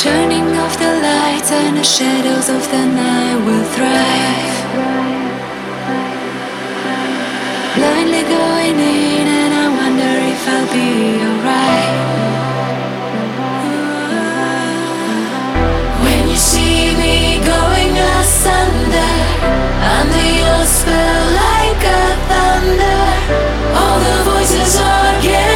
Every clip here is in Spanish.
Turning off the lights and the shadows of the night will thrive. Blindly going in and I wonder if I'll be alright. When you see me going asunder, under your spell like a thunder, all the voices are getting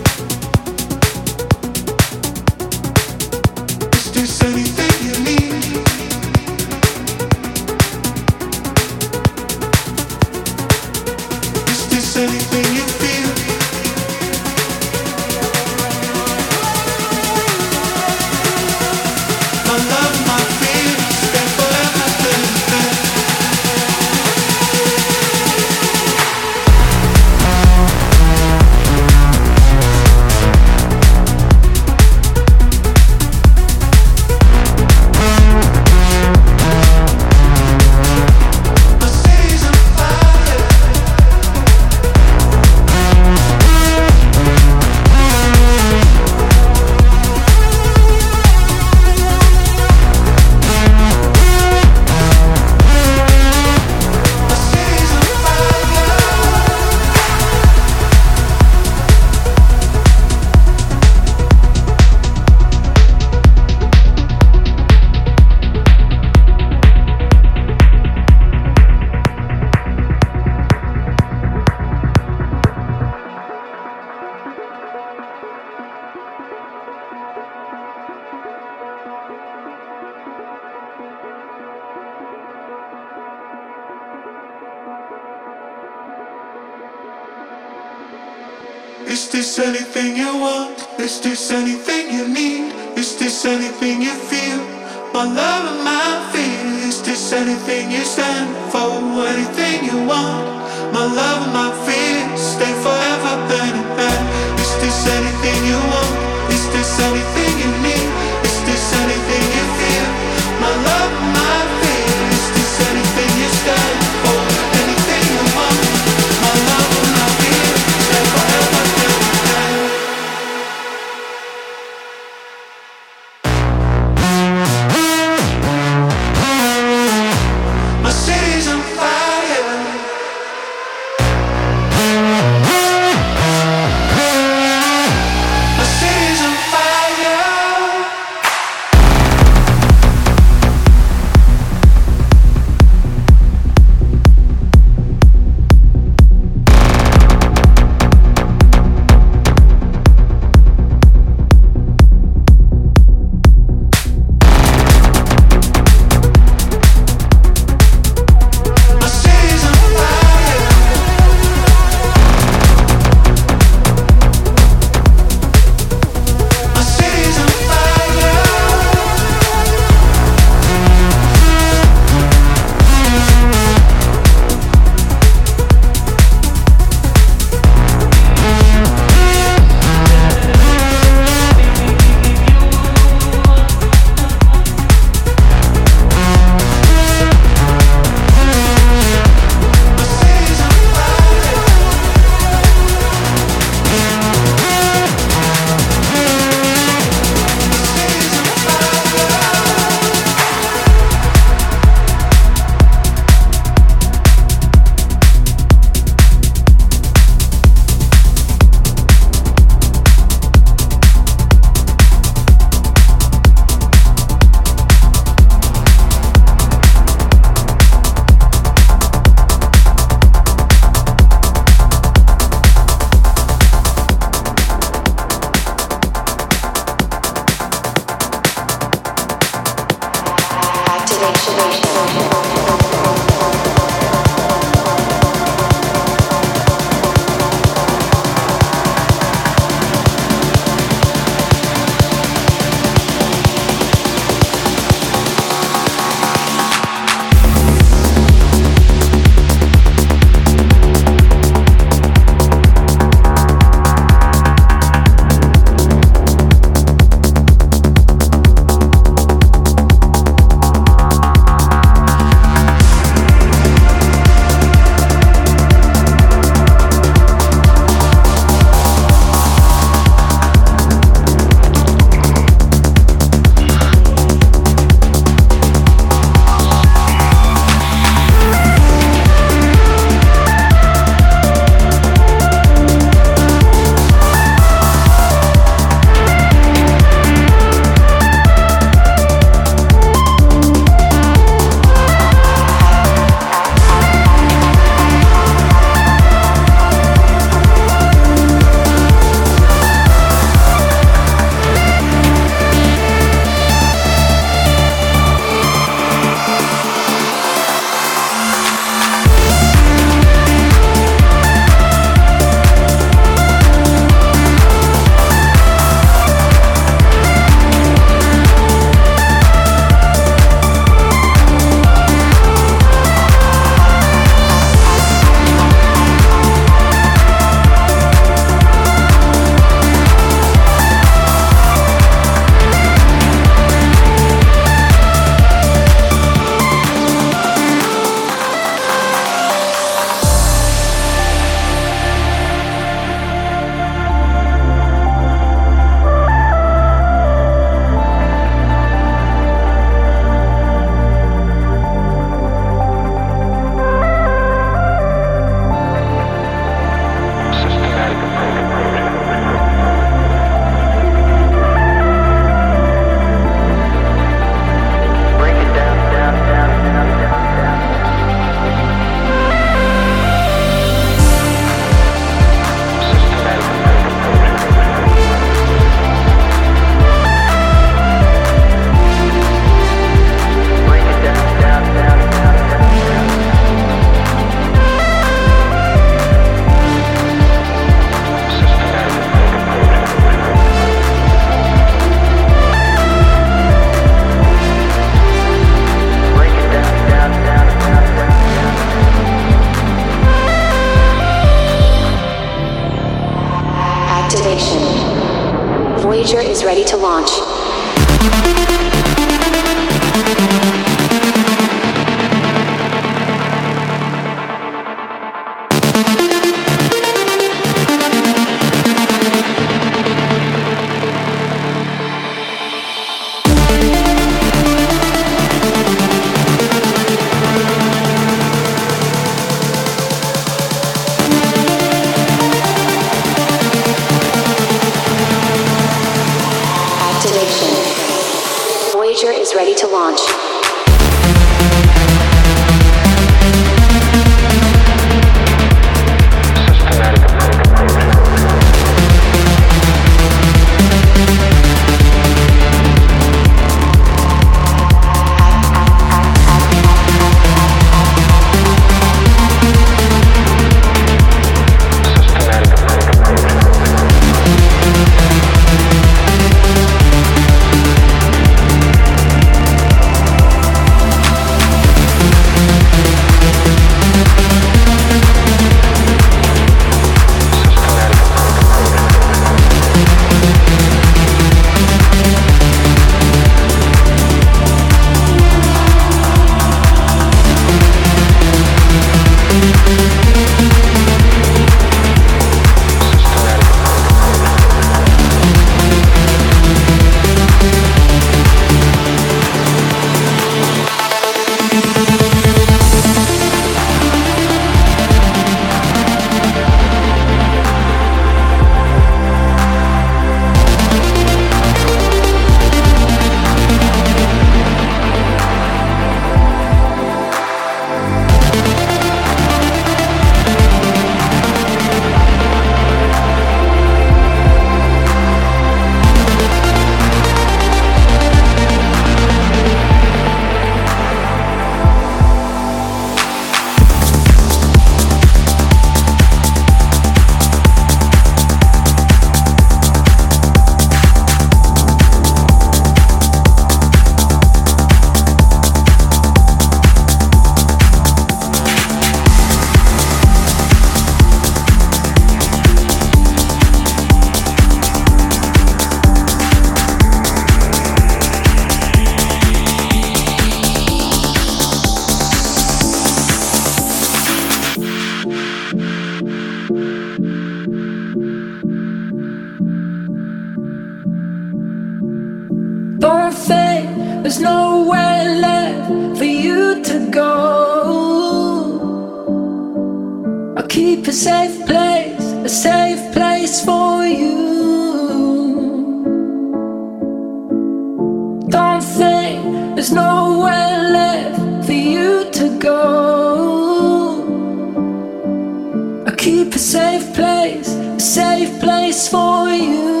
safe place, a safe place for you.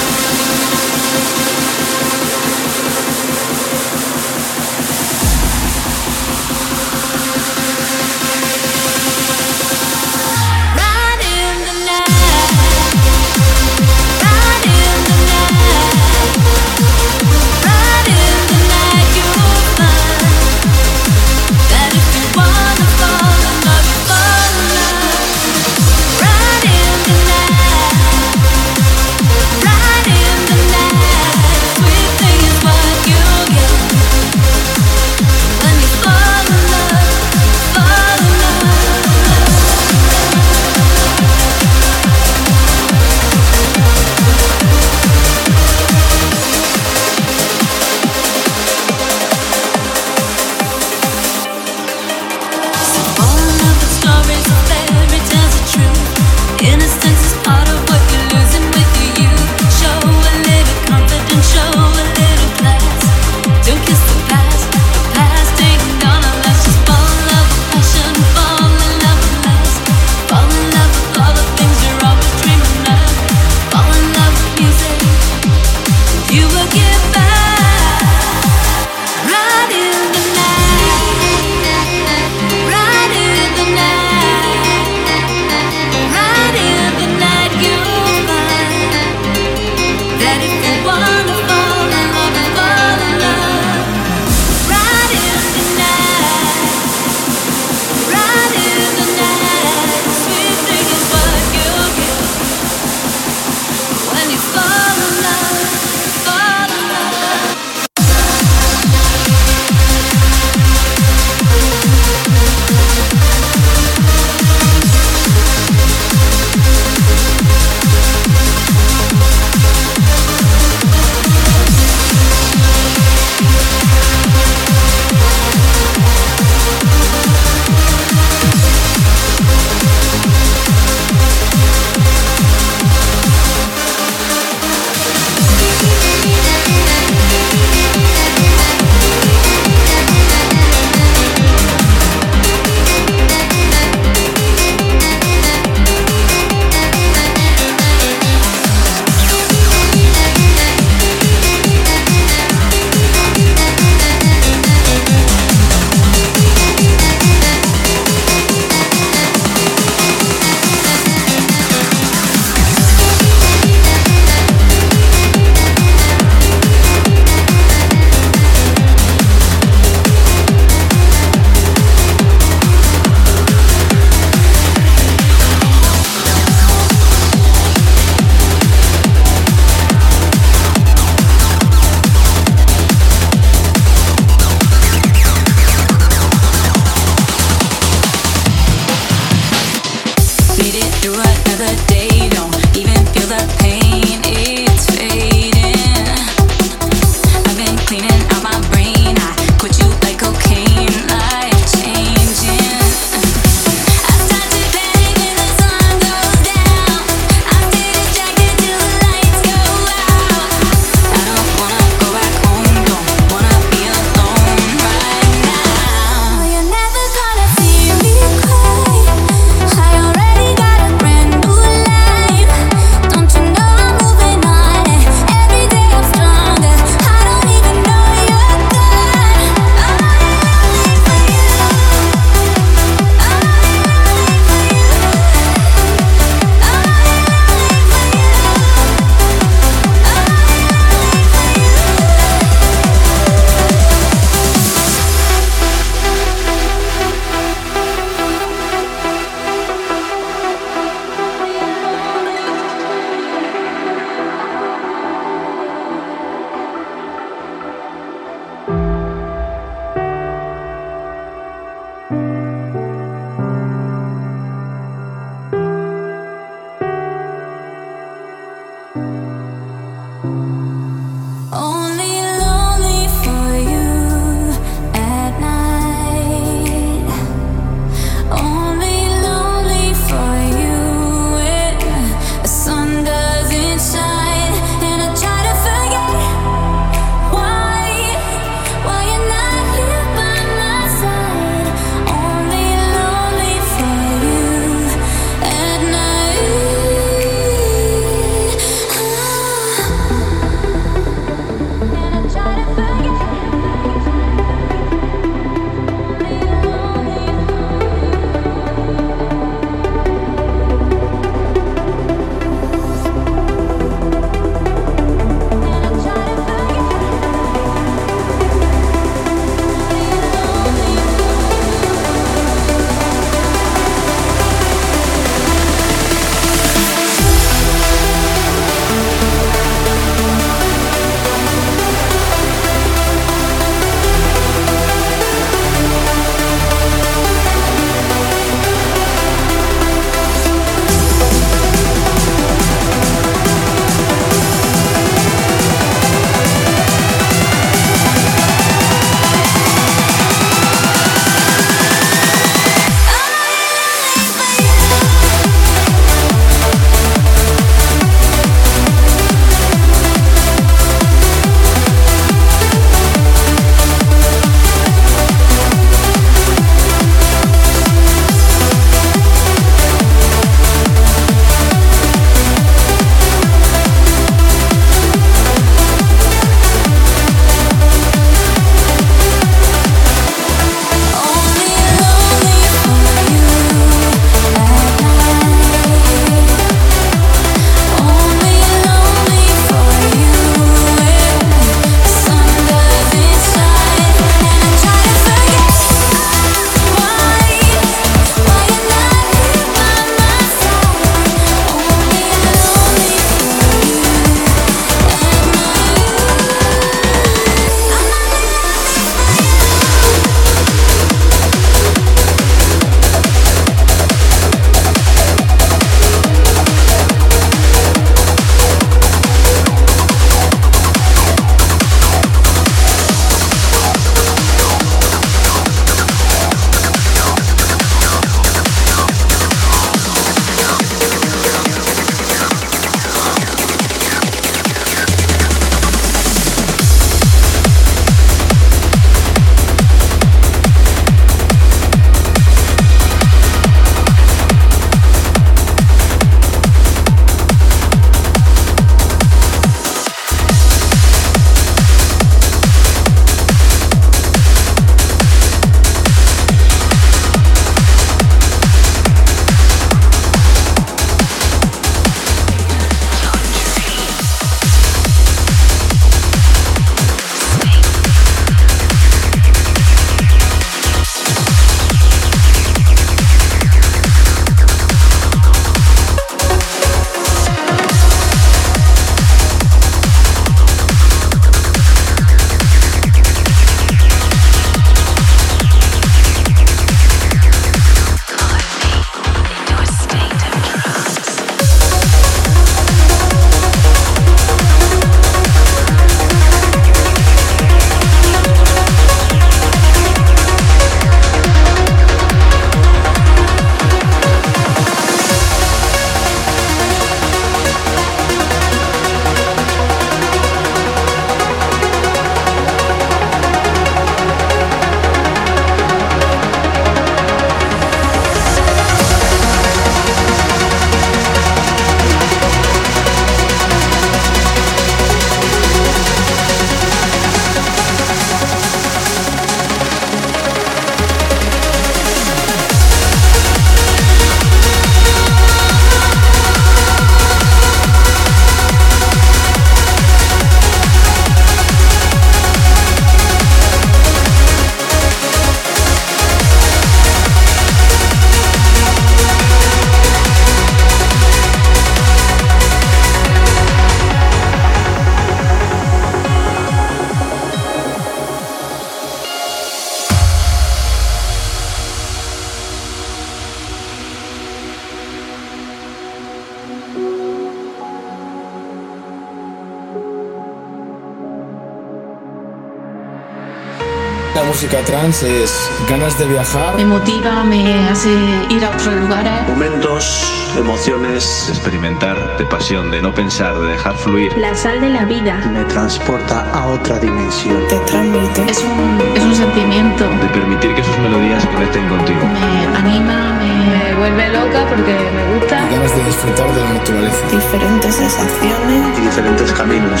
Trance es ganas de viajar. Me motiva, me hace ir a otros lugares. Momentos, emociones. Experimentar de pasión, de no pensar, de dejar fluir. La sal de la vida. Me transporta a otra dimensión. Te transmite. Es un, es un sentimiento. De permitir que sus melodías conecten contigo. Me anima, Me vuelve loca porque me gusta. Ganas de disfrutar de la naturaleza. Diferentes sensaciones. Y diferentes caminos.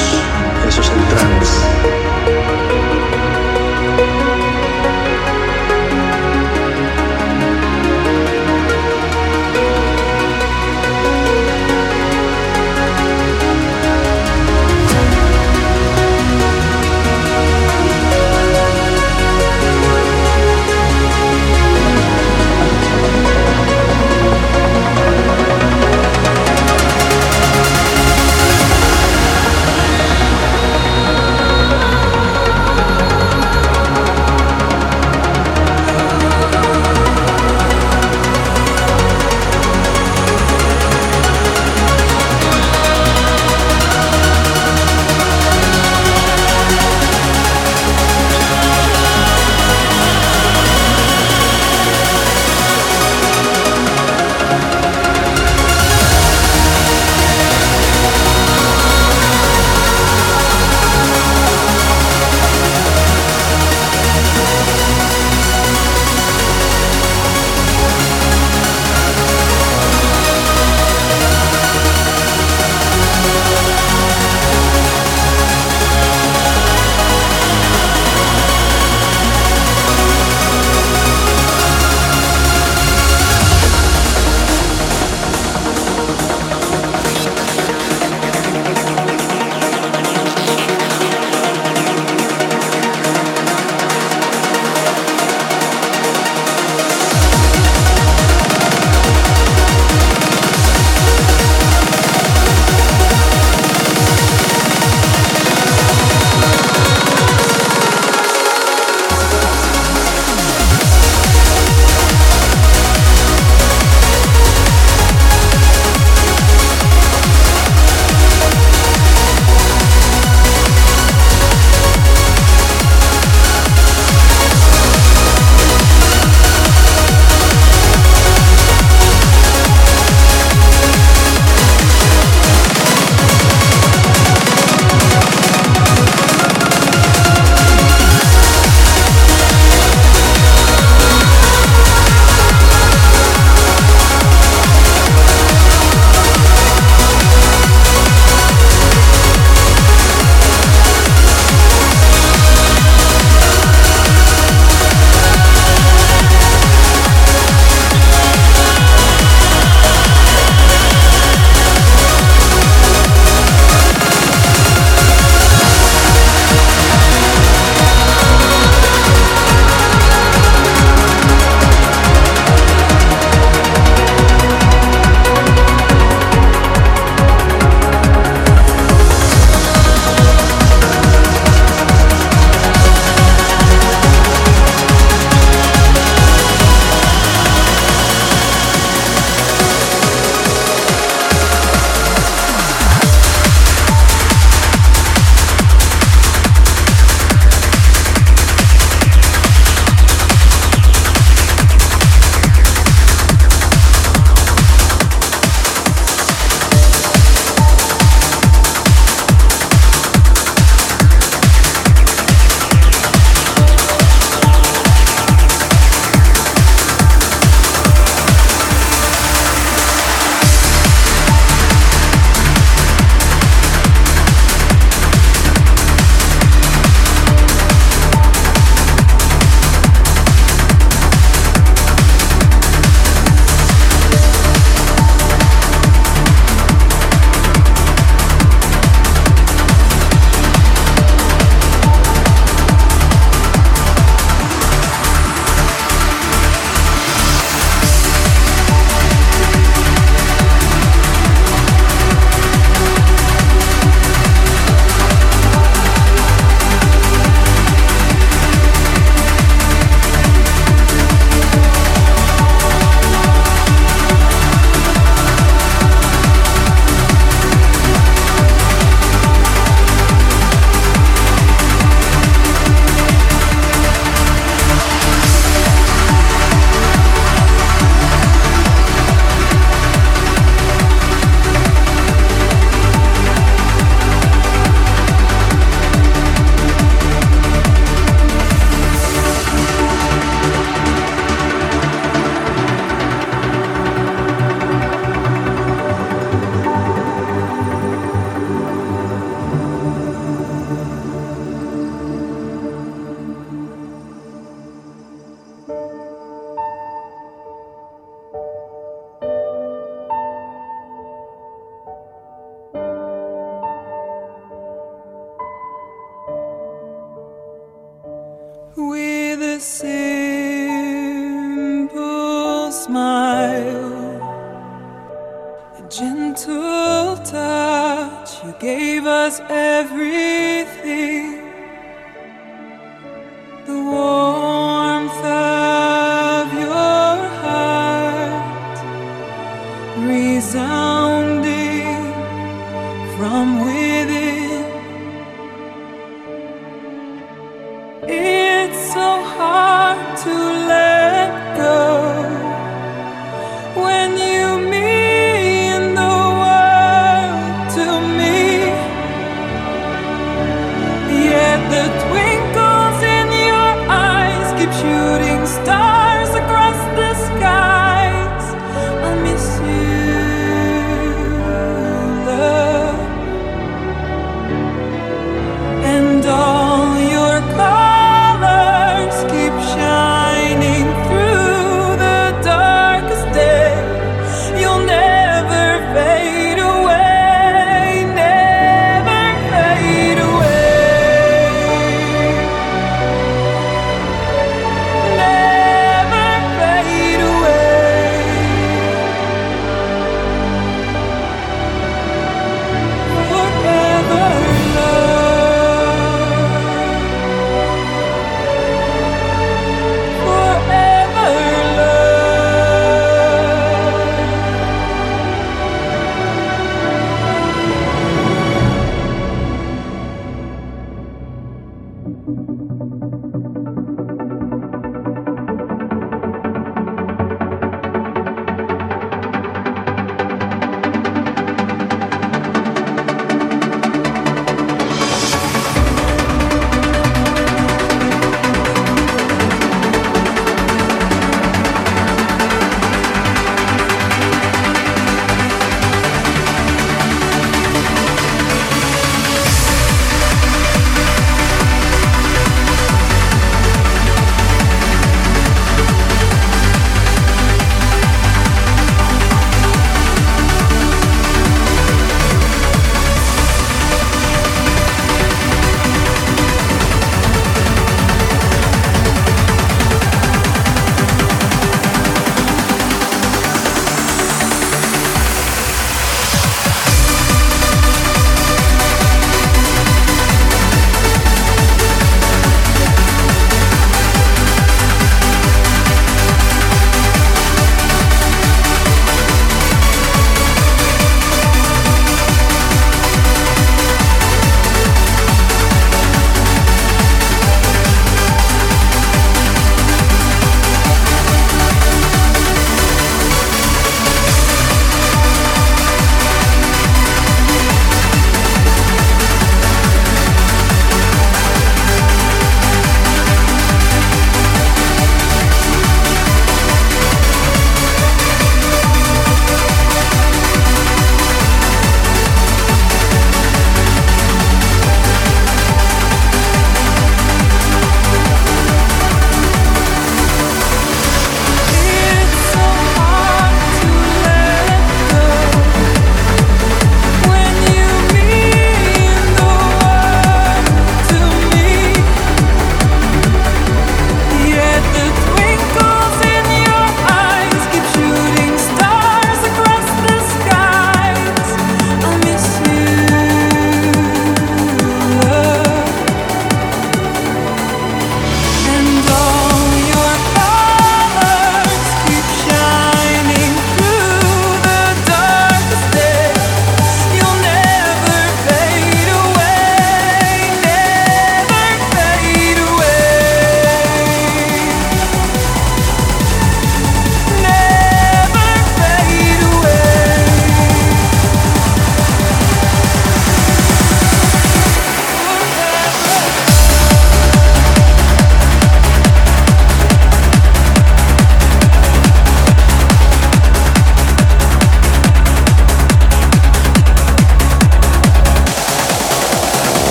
Eso es el trance.